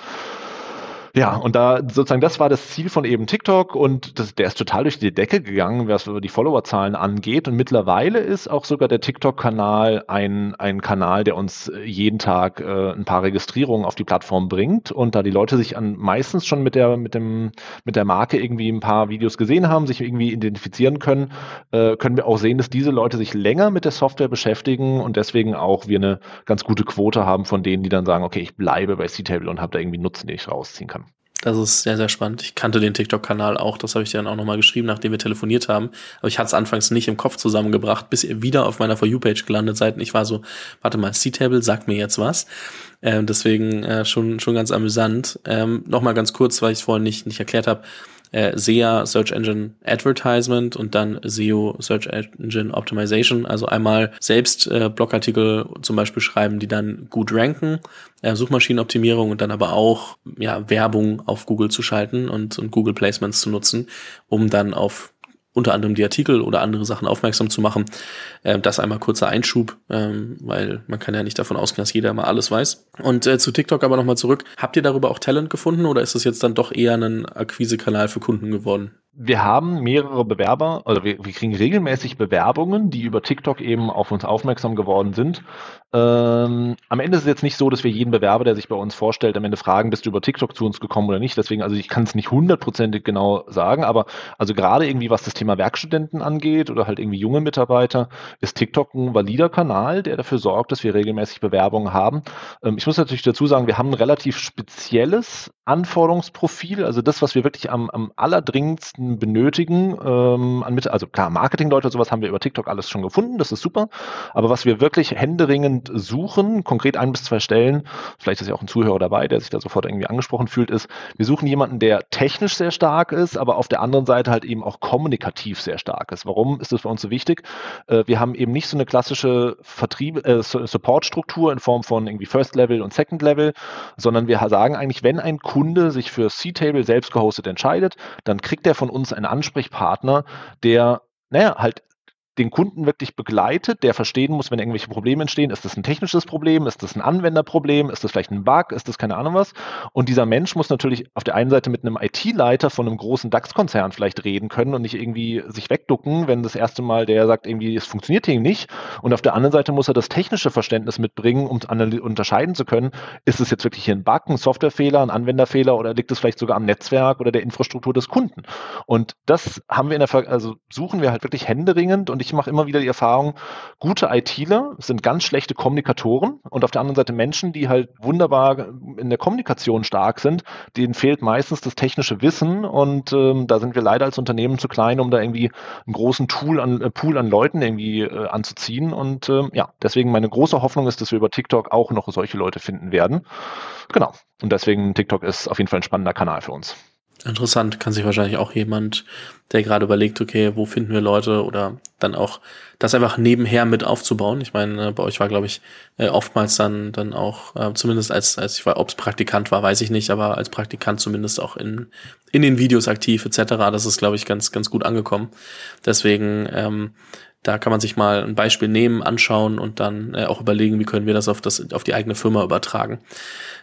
Speaker 2: ja, und da sozusagen, das war das Ziel von eben TikTok und das, der ist total durch die Decke gegangen, was die Followerzahlen angeht. Und mittlerweile ist auch sogar der TikTok-Kanal ein, ein Kanal, der uns jeden Tag äh, ein paar Registrierungen auf die Plattform bringt. Und da die Leute sich an, meistens schon mit der, mit dem, mit der Marke irgendwie ein paar Videos gesehen haben, sich irgendwie identifizieren können, äh, können wir auch sehen, dass diese Leute sich länger mit der Software beschäftigen und deswegen auch wir eine ganz gute Quote haben von denen, die dann sagen, okay, ich bleibe bei C-Table und habe da irgendwie Nutzen, den ich rausziehen kann.
Speaker 1: Das ist sehr, sehr spannend. Ich kannte den TikTok-Kanal auch, das habe ich dir dann auch nochmal geschrieben, nachdem wir telefoniert haben. Aber ich hatte es anfangs nicht im Kopf zusammengebracht, bis ihr wieder auf meiner For You-Page gelandet seid. Und ich war so, warte mal, C-Table, sagt mir jetzt was. Ähm, deswegen äh, schon, schon ganz amüsant. Ähm, nochmal ganz kurz, weil ich es vorhin nicht, nicht erklärt habe äh, SEA Search Engine Advertisement und dann SEO Search Engine Optimization. Also einmal selbst äh, Blogartikel zum Beispiel schreiben, die dann gut ranken, äh, Suchmaschinenoptimierung und dann aber auch ja, Werbung auf Google zu schalten und, und Google Placements zu nutzen, um dann auf unter anderem die Artikel oder andere Sachen aufmerksam zu machen. Äh, das einmal kurzer Einschub, ähm, weil man kann ja nicht davon ausgehen, dass jeder mal alles weiß. Und äh, zu TikTok aber nochmal zurück. Habt ihr darüber auch Talent gefunden oder ist es jetzt dann doch eher ein Akquisekanal für Kunden geworden?
Speaker 2: Wir haben mehrere Bewerber, also wir, wir, kriegen regelmäßig Bewerbungen, die über TikTok eben auf uns aufmerksam geworden sind. Ähm, am Ende ist es jetzt nicht so, dass wir jeden Bewerber, der sich bei uns vorstellt, am Ende fragen, bist du über TikTok zu uns gekommen oder nicht. Deswegen, also ich kann es nicht hundertprozentig genau sagen, aber also gerade irgendwie was das Thema Werkstudenten angeht oder halt irgendwie junge Mitarbeiter, ist TikTok ein valider Kanal, der dafür sorgt, dass wir regelmäßig Bewerbungen haben. Ähm, ich muss natürlich dazu sagen, wir haben ein relativ spezielles Anforderungsprofil, also das, was wir wirklich am, am allerdringendsten benötigen, ähm, an Mitte, also klar, Marketingleute, sowas haben wir über TikTok alles schon gefunden, das ist super, aber was wir wirklich händeringend suchen, konkret ein bis zwei Stellen, vielleicht ist ja auch ein Zuhörer dabei, der sich da sofort irgendwie angesprochen fühlt, ist, wir suchen jemanden, der technisch sehr stark ist, aber auf der anderen Seite halt eben auch kommunikativ sehr stark ist. Warum ist das für uns so wichtig? Äh, wir haben eben nicht so eine klassische Vertrieb, äh, Support-Struktur in Form von irgendwie First Level und Second Level, sondern wir sagen eigentlich, wenn ein Kunde sich für C-Table selbst gehostet entscheidet, dann kriegt er von uns einen Ansprechpartner, der naja, halt den Kunden wirklich begleitet, der verstehen muss, wenn irgendwelche Probleme entstehen, ist das ein technisches Problem, ist das ein Anwenderproblem, ist das vielleicht ein Bug, ist das keine Ahnung was. Und dieser Mensch muss natürlich auf der einen Seite mit einem IT-Leiter von einem großen DAX-Konzern vielleicht reden können und nicht irgendwie sich wegducken, wenn das erste Mal der sagt, irgendwie, es funktioniert hier nicht. Und auf der anderen Seite muss er das technische Verständnis mitbringen, um unterscheiden zu können, ist es jetzt wirklich hier ein Bug, ein Softwarefehler, ein Anwenderfehler oder liegt es vielleicht sogar am Netzwerk oder der Infrastruktur des Kunden? Und das haben wir in der, Ver also suchen wir halt wirklich händeringend und ich mache immer wieder die Erfahrung, gute ITler sind ganz schlechte Kommunikatoren und auf der anderen Seite Menschen, die halt wunderbar in der Kommunikation stark sind, denen fehlt meistens das technische Wissen und ähm, da sind wir leider als Unternehmen zu klein, um da irgendwie einen großen Tool an, äh, Pool an Leuten irgendwie äh, anzuziehen und ähm, ja, deswegen meine große Hoffnung ist, dass wir über TikTok auch noch solche Leute finden werden. Genau. Und deswegen TikTok ist auf jeden Fall ein spannender Kanal für uns.
Speaker 1: Interessant, kann sich wahrscheinlich auch jemand, der gerade überlegt, okay, wo finden wir Leute oder dann auch das einfach nebenher mit aufzubauen. Ich meine, äh, bei euch war, glaube ich, äh, oftmals dann dann auch, äh, zumindest als, als ich war, ob es Praktikant war, weiß ich nicht, aber als Praktikant zumindest auch in, in den Videos aktiv etc. Das ist, glaube ich, ganz, ganz gut angekommen. Deswegen, ähm, da kann man sich mal ein Beispiel nehmen, anschauen und dann äh, auch überlegen, wie können wir das auf das auf die eigene Firma übertragen.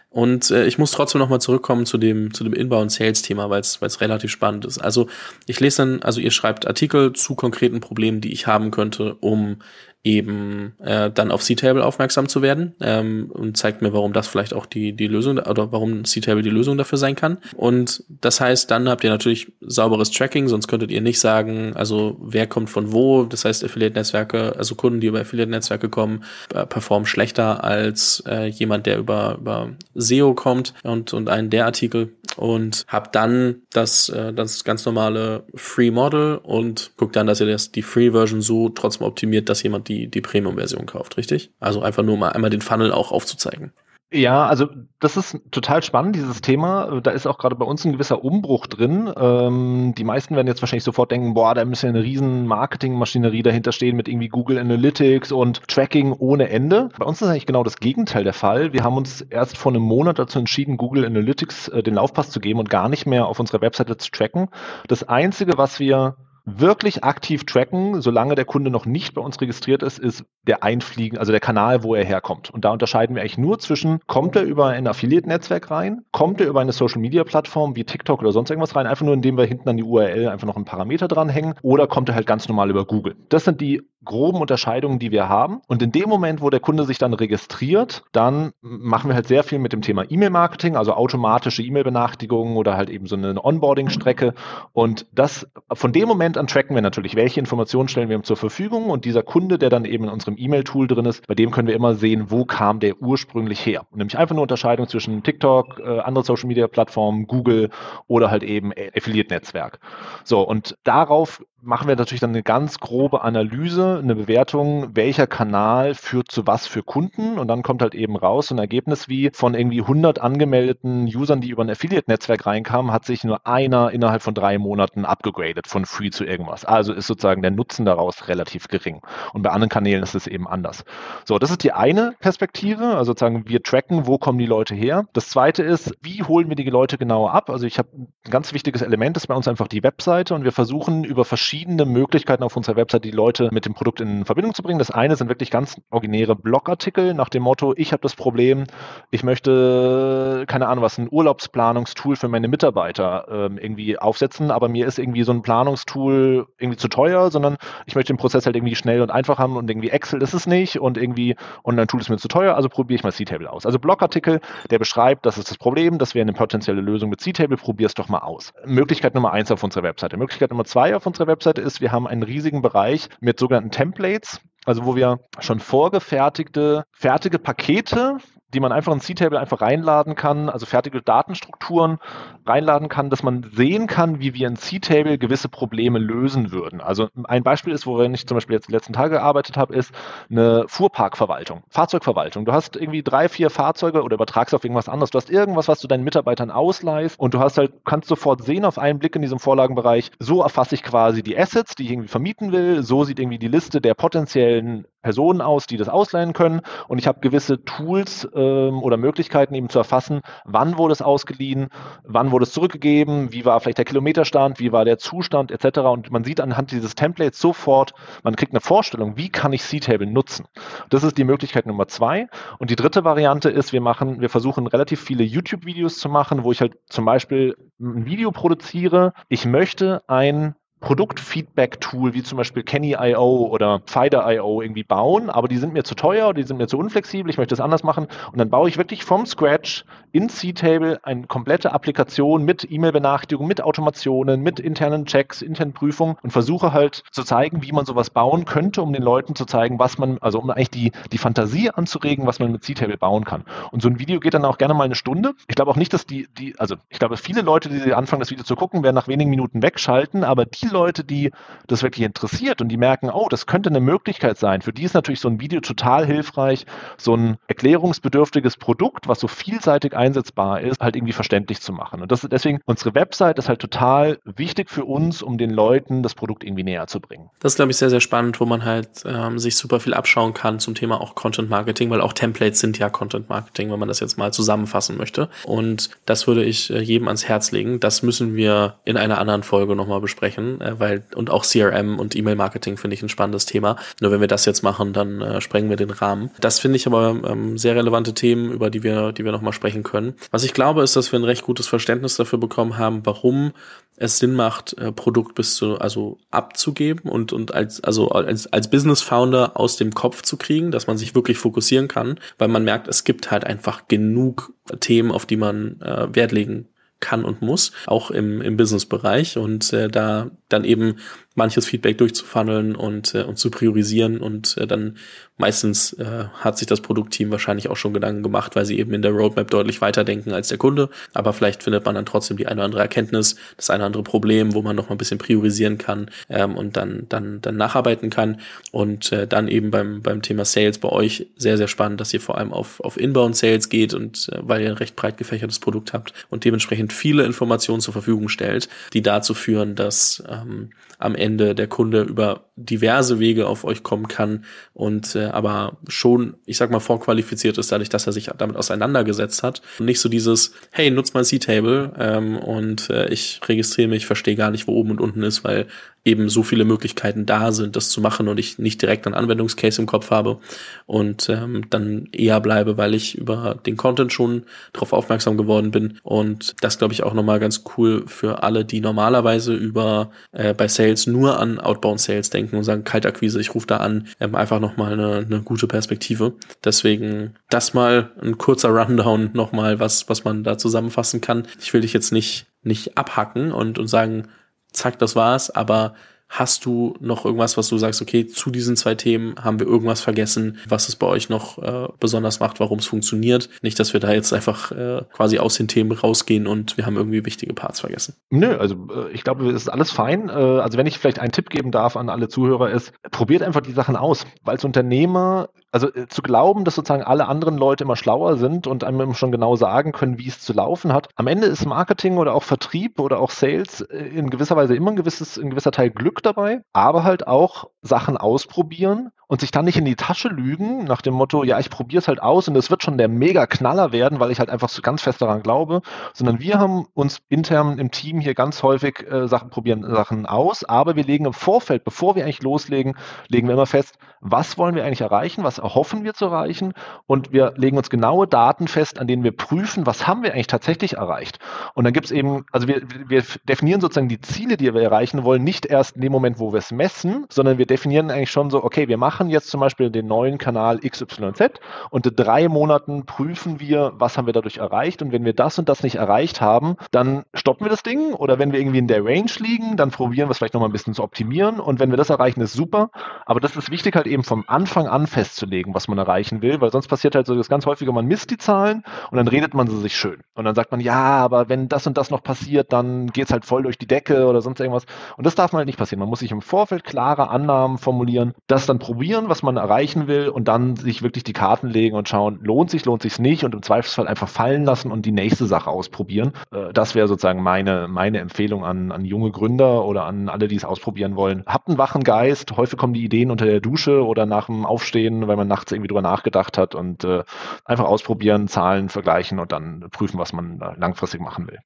Speaker 1: Und äh, ich muss trotzdem nochmal zurückkommen zu dem, zu dem Inbound-Sales-Thema, weil es relativ spannend ist. Also ich lese dann, also ihr schreibt Artikel zu konkreten Problemen, die ich haben könnte, um eben äh, dann auf C-Table aufmerksam zu werden ähm, und zeigt mir, warum das vielleicht auch die, die Lösung oder warum C-Table die Lösung dafür sein kann. Und das heißt, dann habt ihr natürlich sauberes Tracking, sonst könntet ihr nicht sagen, also wer kommt von wo. Das heißt, Affiliate-Netzwerke, also Kunden, die über Affiliate-Netzwerke kommen, äh, performen schlechter als äh, jemand, der über, über SEO kommt und, und einen der Artikel und habt dann das, äh, das ganz normale Free Model und guckt dann, dass ihr das, die Free Version so trotzdem optimiert, dass jemand die die, die Premium-Version kauft, richtig? Also einfach nur mal einmal den Funnel auch aufzuzeigen.
Speaker 2: Ja, also das ist total spannend, dieses Thema. Da ist auch gerade bei uns ein gewisser Umbruch drin. Ähm, die meisten werden jetzt wahrscheinlich sofort denken, boah, da müsste eine riesen Marketingmaschinerie dahinter stehen mit irgendwie Google Analytics und Tracking ohne Ende. Bei uns ist eigentlich genau das Gegenteil der Fall. Wir haben uns erst vor einem Monat dazu entschieden, Google Analytics äh, den Laufpass zu geben und gar nicht mehr auf unserer Webseite zu tracken. Das Einzige, was wir wirklich aktiv tracken, solange der Kunde noch nicht bei uns registriert ist, ist der Einfliegen, also der Kanal, wo er herkommt. Und da unterscheiden wir eigentlich nur zwischen, kommt er über ein Affiliate-Netzwerk rein, kommt er über eine Social-Media-Plattform wie TikTok oder sonst irgendwas rein, einfach nur indem wir hinten an die URL einfach noch einen Parameter dranhängen, oder kommt er halt ganz normal über Google. Das sind die groben Unterscheidungen, die wir haben. Und in dem Moment, wo der Kunde sich dann registriert, dann machen wir halt sehr viel mit dem Thema E-Mail-Marketing, also automatische E-Mail-Benachrichtigungen oder halt eben so eine Onboarding-Strecke. Und das, von dem Moment an tracken wir natürlich, welche Informationen stellen wir ihm zur Verfügung. Und dieser Kunde, der dann eben in unserem E-Mail-Tool drin ist, bei dem können wir immer sehen, wo kam der ursprünglich her. Und nämlich einfach nur Unterscheidung zwischen TikTok, äh, andere Social-Media-Plattformen, Google oder halt eben Affiliate-Netzwerk. So, und darauf machen wir natürlich dann eine ganz grobe Analyse, eine Bewertung, welcher Kanal führt zu was für Kunden und dann kommt halt eben raus so ein Ergebnis wie von irgendwie 100 angemeldeten Usern, die über ein Affiliate-Netzwerk reinkamen, hat sich nur einer innerhalb von drei Monaten abgegradet von Free zu irgendwas. Also ist sozusagen der Nutzen daraus relativ gering. Und bei anderen Kanälen ist es eben anders. So, das ist die eine Perspektive, also sozusagen wir tracken, wo kommen die Leute her. Das zweite ist, wie holen wir die Leute genauer ab? Also ich habe ein ganz wichtiges Element, ist bei uns einfach die Webseite und wir versuchen über verschiedene verschiedene Möglichkeiten auf unserer Website, die Leute mit dem Produkt in Verbindung zu bringen. Das eine sind wirklich ganz originäre Blogartikel nach dem Motto, ich habe das Problem, ich möchte, keine Ahnung was, ein Urlaubsplanungstool für meine Mitarbeiter ähm, irgendwie aufsetzen, aber mir ist irgendwie so ein Planungstool irgendwie zu teuer, sondern ich möchte den Prozess halt irgendwie schnell und einfach haben und irgendwie Excel ist es nicht und irgendwie Online-Tool ist mir zu teuer, also probiere ich mal C-Table aus. Also Blogartikel, der beschreibt, das ist das Problem, das wäre eine potenzielle Lösung mit C-Table, probier es doch mal aus. Möglichkeit Nummer eins auf unserer Webseite. Möglichkeit Nummer zwei auf unserer Webseite Webseite ist, wir haben einen riesigen Bereich mit sogenannten Templates, also wo wir schon vorgefertigte, fertige Pakete die man einfach in C-Table einfach reinladen kann, also fertige Datenstrukturen reinladen kann, dass man sehen kann, wie wir in C-Table gewisse Probleme lösen würden. Also ein Beispiel ist, worin ich zum Beispiel jetzt die letzten Tage gearbeitet habe, ist eine Fuhrparkverwaltung, Fahrzeugverwaltung. Du hast irgendwie drei, vier Fahrzeuge oder übertragst auf irgendwas anderes. Du hast irgendwas, was du deinen Mitarbeitern ausleihst und du hast halt, kannst sofort sehen auf einen Blick in diesem Vorlagenbereich, so erfasse ich quasi die Assets, die ich irgendwie vermieten will, so sieht irgendwie die Liste der potenziellen Personen aus, die das ausleihen können und ich habe gewisse Tools ähm, oder Möglichkeiten eben zu erfassen, wann wurde es ausgeliehen, wann wurde es zurückgegeben, wie war vielleicht der Kilometerstand, wie war der Zustand etc. Und man sieht anhand dieses Templates sofort, man kriegt eine Vorstellung, wie kann ich C-Table nutzen. Das ist die Möglichkeit Nummer zwei. Und die dritte Variante ist, wir machen, wir versuchen relativ viele YouTube-Videos zu machen, wo ich halt zum Beispiel ein Video produziere. Ich möchte ein Produktfeedback-Tool wie zum Beispiel Kenny.io oder Fider.io irgendwie bauen, aber die sind mir zu teuer die sind mir zu unflexibel, ich möchte das anders machen und dann baue ich wirklich vom Scratch in C-Table eine komplette Applikation mit E-Mail-Benachrichtigungen, mit Automationen, mit internen Checks, internen Prüfungen und versuche halt zu zeigen, wie man sowas bauen könnte, um den Leuten zu zeigen, was man, also um eigentlich die, die Fantasie anzuregen, was man mit C-Table bauen kann. Und so ein Video geht dann auch gerne mal eine Stunde. Ich glaube auch nicht, dass die, die, also ich glaube, viele Leute, die anfangen, das Video zu gucken, werden nach wenigen Minuten wegschalten, aber die Leute, die das wirklich interessiert und die merken, oh, das könnte eine Möglichkeit sein, für die ist natürlich so ein Video total hilfreich, so ein erklärungsbedürftiges Produkt, was so vielseitig einsetzbar ist, halt irgendwie verständlich zu machen. Und das ist deswegen, unsere Website ist halt total wichtig für uns, um den Leuten das Produkt irgendwie näher zu bringen.
Speaker 1: Das ist, glaube ich, sehr, sehr spannend, wo man halt ähm, sich super viel abschauen kann zum Thema auch Content Marketing, weil auch Templates sind ja Content Marketing, wenn man das jetzt mal zusammenfassen möchte. Und das würde ich äh, jedem ans Herz legen. Das müssen wir in einer anderen Folge nochmal besprechen, äh, weil und auch CRM und E-Mail-Marketing finde ich ein spannendes Thema. Nur wenn wir das jetzt machen, dann äh, sprengen wir den Rahmen. Das finde ich aber ähm, sehr relevante Themen, über die wir, die wir nochmal sprechen können. Was ich glaube, ist, dass wir ein recht gutes Verständnis dafür bekommen haben, warum es Sinn macht, äh, Produkt bis zu, also abzugeben und, und als, also als, als Business Founder aus dem Kopf zu kriegen, dass man sich wirklich fokussieren kann, weil man merkt, es gibt halt einfach genug Themen, auf die man äh, Wert legen kann und muss, auch im, im Business-Bereich. Und äh, da dann eben manches Feedback durchzufunneln und, äh, und zu priorisieren. Und äh, dann meistens äh, hat sich das Produktteam wahrscheinlich auch schon Gedanken gemacht, weil sie eben in der Roadmap deutlich weiterdenken als der Kunde, aber vielleicht findet man dann trotzdem die eine oder andere Erkenntnis, das eine oder andere Problem, wo man noch mal ein bisschen priorisieren kann ähm, und dann dann dann nacharbeiten kann. Und äh, dann eben beim beim Thema Sales bei euch sehr sehr spannend, dass ihr vor allem auf auf Inbound Sales geht und äh, weil ihr ein recht breit gefächertes Produkt habt und dementsprechend viele Informationen zur Verfügung stellt, die dazu führen, dass ähm, am Ende der Kunde über diverse Wege auf euch kommen kann und äh, aber schon, ich sag mal, vorqualifiziert ist, dadurch, dass er sich damit auseinandergesetzt hat. Und nicht so dieses, hey, nutz mal C-Table ähm, und äh, ich registriere mich, verstehe gar nicht, wo oben und unten ist, weil eben so viele Möglichkeiten da sind, das zu machen und ich nicht direkt einen Anwendungscase im Kopf habe und ähm, dann eher bleibe, weil ich über den Content schon darauf aufmerksam geworden bin. Und das glaube ich auch nochmal ganz cool für alle, die normalerweise über äh, bei Sales nur an Outbound Sales denken und sagen, Kaltakquise, ich rufe da an, ähm, einfach nochmal eine, eine gute Perspektive. Deswegen das mal ein kurzer Rundown nochmal, was, was man da zusammenfassen kann. Ich will dich jetzt nicht, nicht abhacken und, und sagen, zack, das war's, aber Hast du noch irgendwas, was du sagst, okay, zu diesen zwei Themen haben wir irgendwas vergessen, was es bei euch noch äh, besonders macht, warum es funktioniert? Nicht, dass wir da jetzt einfach äh, quasi aus den Themen rausgehen und wir haben irgendwie wichtige Parts vergessen.
Speaker 2: Nö, also äh, ich glaube, es ist alles fein. Äh, also wenn ich vielleicht einen Tipp geben darf an alle Zuhörer ist, probiert einfach die Sachen aus. Weil als Unternehmer also äh, zu glauben, dass sozusagen alle anderen Leute immer schlauer sind und einem schon genau sagen können, wie es zu laufen hat. Am Ende ist Marketing oder auch Vertrieb oder auch Sales äh, in gewisser Weise immer ein gewisses, ein gewisser Teil Glück dabei, aber halt auch Sachen ausprobieren und sich dann nicht in die Tasche lügen nach dem Motto, ja, ich probiere es halt aus und es wird schon der Mega-Knaller werden, weil ich halt einfach so ganz fest daran glaube, sondern wir haben uns intern im Team hier ganz häufig äh, Sachen probieren, Sachen aus, aber wir legen im Vorfeld, bevor wir eigentlich loslegen, legen wir immer fest, was wollen wir eigentlich erreichen, was erhoffen wir zu erreichen und wir legen uns genaue Daten fest, an denen wir prüfen, was haben wir eigentlich tatsächlich erreicht. Und dann gibt es eben, also wir, wir definieren sozusagen die Ziele, die wir erreichen wollen, nicht erst in dem Moment, wo wir es messen, sondern wir definieren eigentlich schon so, okay, wir machen machen jetzt zum Beispiel den neuen Kanal XYZ und in drei Monaten prüfen wir, was haben wir dadurch erreicht. Und wenn wir das und das nicht erreicht haben, dann stoppen wir das Ding. Oder wenn wir irgendwie in der Range liegen, dann probieren wir es vielleicht nochmal ein bisschen zu optimieren. Und wenn wir das erreichen, ist super, aber das ist wichtig halt eben vom Anfang an festzulegen, was man erreichen will, weil sonst passiert halt so das ganz häufige, man misst die Zahlen und dann redet man sie sich schön. Und dann sagt man, ja, aber wenn das und das noch passiert, dann geht es halt voll durch die Decke oder sonst irgendwas. Und das darf man halt nicht passieren. Man muss sich im Vorfeld klare Annahmen formulieren, das dann probieren strukturieren, was man erreichen will und dann sich wirklich die Karten legen und schauen, lohnt sich, lohnt sich nicht und im Zweifelsfall einfach fallen lassen und die nächste Sache ausprobieren. Äh, das wäre sozusagen meine, meine Empfehlung an, an junge Gründer oder an alle, die es ausprobieren wollen. Habt einen wachen Geist. Häufig kommen die Ideen unter der Dusche oder nach dem Aufstehen, weil man nachts irgendwie drüber nachgedacht hat und äh, einfach ausprobieren, Zahlen vergleichen und dann prüfen, was man langfristig machen will.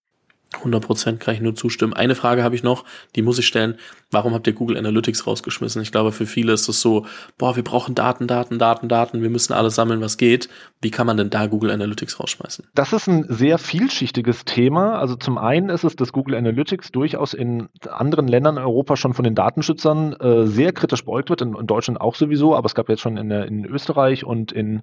Speaker 1: 100 Prozent kann ich nur zustimmen. Eine Frage habe ich noch, die muss ich stellen. Warum habt ihr Google Analytics rausgeschmissen? Ich glaube, für viele ist es so, boah, wir brauchen Daten, Daten, Daten, Daten, wir müssen alles sammeln, was geht. Wie kann man denn da Google Analytics rausschmeißen?
Speaker 2: Das ist ein sehr vielschichtiges Thema. Also zum einen ist es, dass Google Analytics durchaus in anderen Ländern in Europa schon von den Datenschützern äh, sehr kritisch beäugt wird, in, in, Deutschland auch sowieso, aber es gab jetzt schon in, in Österreich und in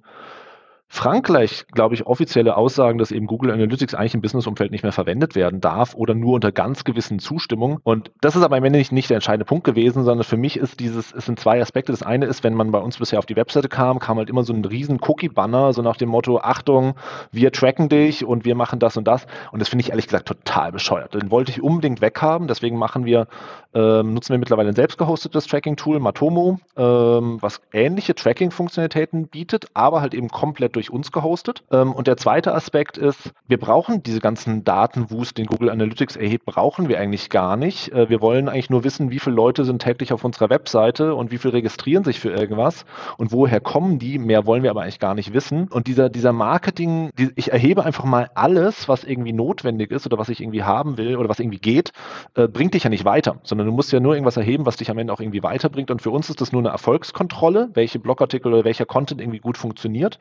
Speaker 2: Frankreich, glaube ich, offizielle Aussagen, dass eben Google Analytics eigentlich im Businessumfeld nicht mehr verwendet werden darf oder nur unter ganz gewissen Zustimmung. Und das ist aber am Ende nicht, nicht der entscheidende Punkt gewesen, sondern für mich ist dieses, es sind zwei Aspekte. Das eine ist, wenn man bei uns bisher auf die Webseite kam, kam halt immer so ein riesen Cookie-Banner, so nach dem Motto, Achtung, wir tracken dich und wir machen das und das. Und das finde ich ehrlich gesagt total bescheuert. Den wollte ich unbedingt weghaben. Deswegen machen wir, ähm, nutzen wir mittlerweile ein selbst gehostetes Tracking-Tool, Matomo, ähm, was ähnliche Tracking-Funktionalitäten bietet, aber halt eben komplett durch uns gehostet. Ähm, und der zweite Aspekt ist, wir brauchen diese ganzen Datenwust, den Google Analytics erhebt, brauchen wir eigentlich gar nicht. Äh, wir wollen eigentlich nur wissen, wie viele Leute sind täglich auf unserer Webseite und wie viele registrieren sich für irgendwas und woher kommen die. Mehr wollen wir aber eigentlich gar nicht wissen. Und dieser, dieser Marketing, ich erhebe einfach mal alles, was irgendwie notwendig ist oder was ich irgendwie haben will oder was irgendwie geht, äh, bringt dich ja nicht weiter, sondern du musst ja nur irgendwas erheben, was dich am Ende auch irgendwie weiterbringt. Und für uns ist das nur eine Erfolgskontrolle, welche Blogartikel oder welcher Content irgendwie gut funktioniert.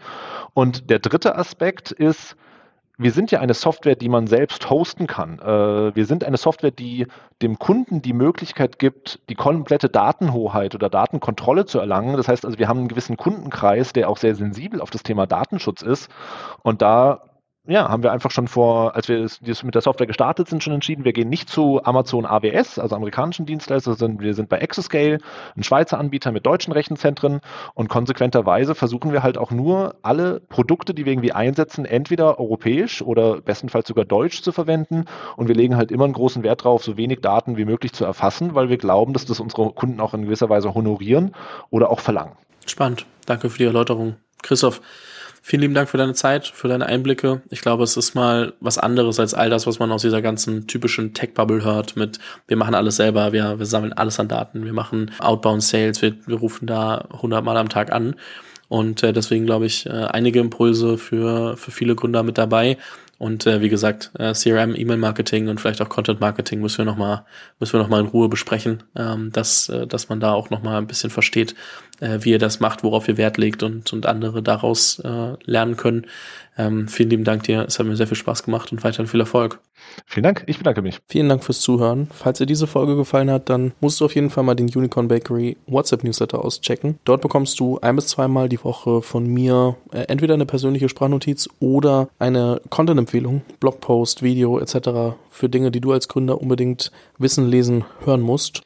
Speaker 2: Und der dritte Aspekt ist, wir sind ja eine Software, die man selbst hosten kann. Äh, wir sind eine Software, die dem Kunden die Möglichkeit gibt, die komplette Datenhoheit oder Datenkontrolle zu erlangen. Das heißt also, wir haben einen gewissen Kundenkreis, der auch sehr sensibel auf das Thema Datenschutz ist. Und da ja, haben wir einfach schon vor, als wir mit der Software gestartet sind, schon entschieden, wir gehen nicht zu Amazon AWS, also amerikanischen Dienstleister, sondern wir sind bei Exascale, ein Schweizer Anbieter mit deutschen Rechenzentren und konsequenterweise versuchen wir halt auch nur alle Produkte, die wir irgendwie einsetzen, entweder europäisch oder bestenfalls sogar deutsch zu verwenden und wir legen halt immer einen großen Wert darauf, so wenig Daten wie möglich zu erfassen, weil wir glauben, dass das unsere Kunden auch in gewisser Weise honorieren oder auch verlangen.
Speaker 1: Spannend. Danke für die Erläuterung. Christoph, Vielen lieben Dank für deine Zeit, für deine Einblicke. Ich glaube, es ist mal was anderes als all das, was man aus dieser ganzen typischen Tech-Bubble hört mit, wir machen alles selber, wir, wir sammeln alles an Daten, wir machen Outbound Sales, wir, wir rufen da 100 Mal am Tag an. Und äh, deswegen glaube ich, äh, einige Impulse für, für viele Gründer mit dabei. Und äh, wie gesagt, äh, CRM, E-Mail-Marketing und vielleicht auch Content-Marketing müssen wir nochmal müssen wir noch in Ruhe besprechen, ähm, dass, äh, dass man da auch nochmal ein bisschen versteht, äh, wie ihr das macht, worauf ihr Wert legt und, und andere daraus äh, lernen können. Ähm, vielen lieben Dank dir. Es hat mir sehr viel Spaß gemacht und weiterhin viel Erfolg.
Speaker 2: Vielen Dank. Ich bedanke mich.
Speaker 1: Vielen Dank fürs Zuhören. Falls dir diese Folge gefallen hat, dann musst du auf jeden Fall mal den Unicorn Bakery WhatsApp Newsletter auschecken. Dort bekommst du ein bis zweimal die Woche von mir äh, entweder eine persönliche Sprachnotiz oder eine Content-Empfehlung, Blogpost, Video etc. für Dinge, die du als Gründer unbedingt wissen, lesen, hören musst.